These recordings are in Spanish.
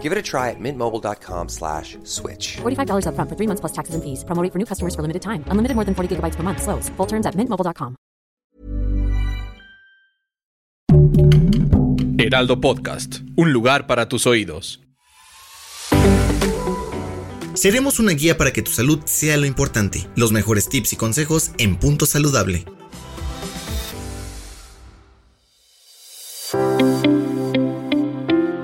Give it a try at mintmobile.com slash switch. $45 upfront for three months plus taxes and fees. Promo rate for new customers for limited time. Unlimited more than 40 gigabytes per month. Slows. Full terms at mintmobile.com. Heraldo Podcast. Un lugar para tus oídos. Seremos una guía para que tu salud sea lo importante. Los mejores tips y consejos en Punto Saludable.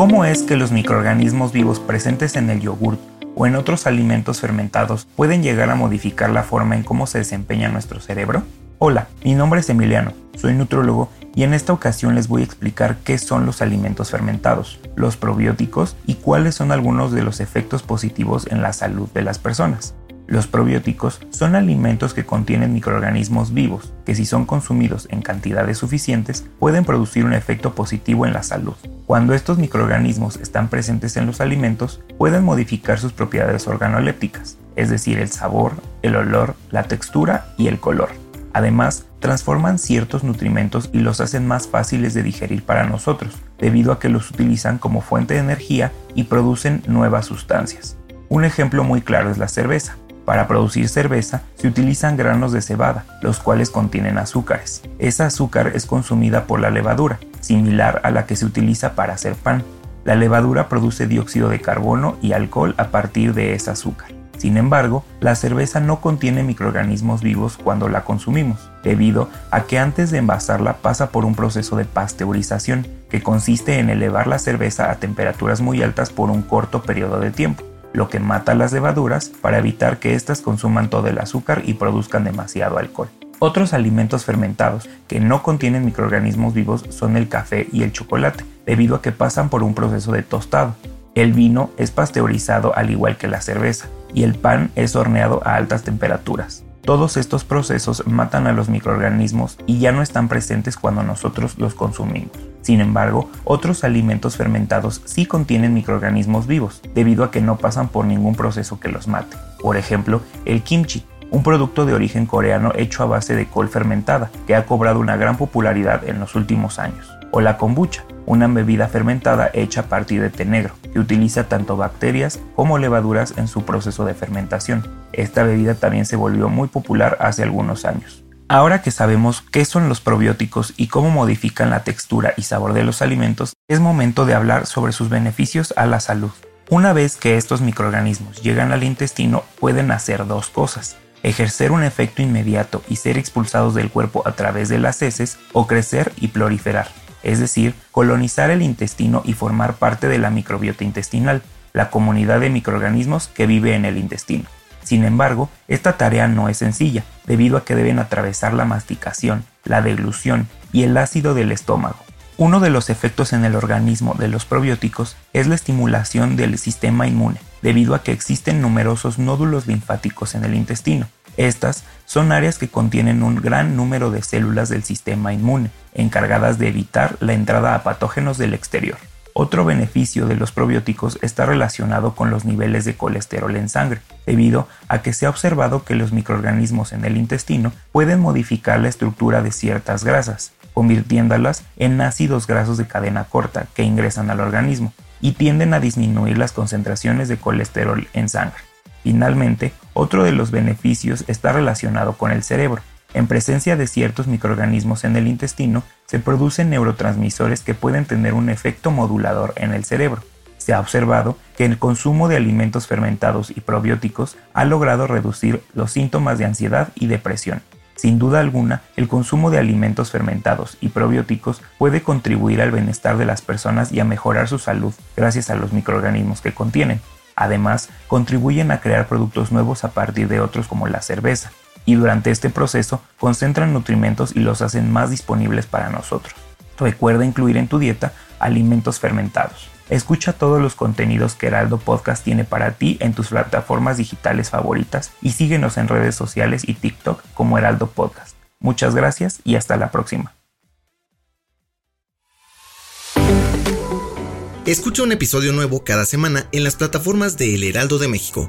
¿Cómo es que los microorganismos vivos presentes en el yogurt o en otros alimentos fermentados pueden llegar a modificar la forma en cómo se desempeña nuestro cerebro? Hola, mi nombre es Emiliano, soy nutrólogo y en esta ocasión les voy a explicar qué son los alimentos fermentados, los probióticos y cuáles son algunos de los efectos positivos en la salud de las personas. Los probióticos son alimentos que contienen microorganismos vivos, que si son consumidos en cantidades suficientes pueden producir un efecto positivo en la salud. Cuando estos microorganismos están presentes en los alimentos, pueden modificar sus propiedades organolépticas, es decir, el sabor, el olor, la textura y el color. Además, transforman ciertos nutrimentos y los hacen más fáciles de digerir para nosotros, debido a que los utilizan como fuente de energía y producen nuevas sustancias. Un ejemplo muy claro es la cerveza. Para producir cerveza se utilizan granos de cebada, los cuales contienen azúcares. Esa azúcar es consumida por la levadura, similar a la que se utiliza para hacer pan. La levadura produce dióxido de carbono y alcohol a partir de ese azúcar. Sin embargo, la cerveza no contiene microorganismos vivos cuando la consumimos, debido a que antes de envasarla pasa por un proceso de pasteurización, que consiste en elevar la cerveza a temperaturas muy altas por un corto periodo de tiempo lo que mata las levaduras para evitar que éstas consuman todo el azúcar y produzcan demasiado alcohol. Otros alimentos fermentados que no contienen microorganismos vivos son el café y el chocolate, debido a que pasan por un proceso de tostado. El vino es pasteurizado al igual que la cerveza, y el pan es horneado a altas temperaturas. Todos estos procesos matan a los microorganismos y ya no están presentes cuando nosotros los consumimos. Sin embargo, otros alimentos fermentados sí contienen microorganismos vivos, debido a que no pasan por ningún proceso que los mate. Por ejemplo, el kimchi, un producto de origen coreano hecho a base de col fermentada, que ha cobrado una gran popularidad en los últimos años. O la kombucha, una bebida fermentada hecha a partir de té negro, que utiliza tanto bacterias como levaduras en su proceso de fermentación. Esta bebida también se volvió muy popular hace algunos años. Ahora que sabemos qué son los probióticos y cómo modifican la textura y sabor de los alimentos, es momento de hablar sobre sus beneficios a la salud. Una vez que estos microorganismos llegan al intestino, pueden hacer dos cosas ejercer un efecto inmediato y ser expulsados del cuerpo a través de las heces o crecer y proliferar es decir, colonizar el intestino y formar parte de la microbiota intestinal, la comunidad de microorganismos que vive en el intestino. Sin embargo, esta tarea no es sencilla, debido a que deben atravesar la masticación, la deglución y el ácido del estómago. Uno de los efectos en el organismo de los probióticos es la estimulación del sistema inmune, debido a que existen numerosos nódulos linfáticos en el intestino. Estas son áreas que contienen un gran número de células del sistema inmune, encargadas de evitar la entrada a patógenos del exterior. Otro beneficio de los probióticos está relacionado con los niveles de colesterol en sangre, debido a que se ha observado que los microorganismos en el intestino pueden modificar la estructura de ciertas grasas, convirtiéndolas en ácidos grasos de cadena corta que ingresan al organismo y tienden a disminuir las concentraciones de colesterol en sangre. Finalmente, otro de los beneficios está relacionado con el cerebro. En presencia de ciertos microorganismos en el intestino, se producen neurotransmisores que pueden tener un efecto modulador en el cerebro. Se ha observado que el consumo de alimentos fermentados y probióticos ha logrado reducir los síntomas de ansiedad y depresión. Sin duda alguna, el consumo de alimentos fermentados y probióticos puede contribuir al bienestar de las personas y a mejorar su salud gracias a los microorganismos que contienen. Además, contribuyen a crear productos nuevos a partir de otros como la cerveza, y durante este proceso concentran nutrimentos y los hacen más disponibles para nosotros. Recuerda incluir en tu dieta alimentos fermentados. Escucha todos los contenidos que Heraldo Podcast tiene para ti en tus plataformas digitales favoritas y síguenos en redes sociales y TikTok como Heraldo Podcast. Muchas gracias y hasta la próxima. Escucha un episodio nuevo cada semana en las plataformas de El Heraldo de México.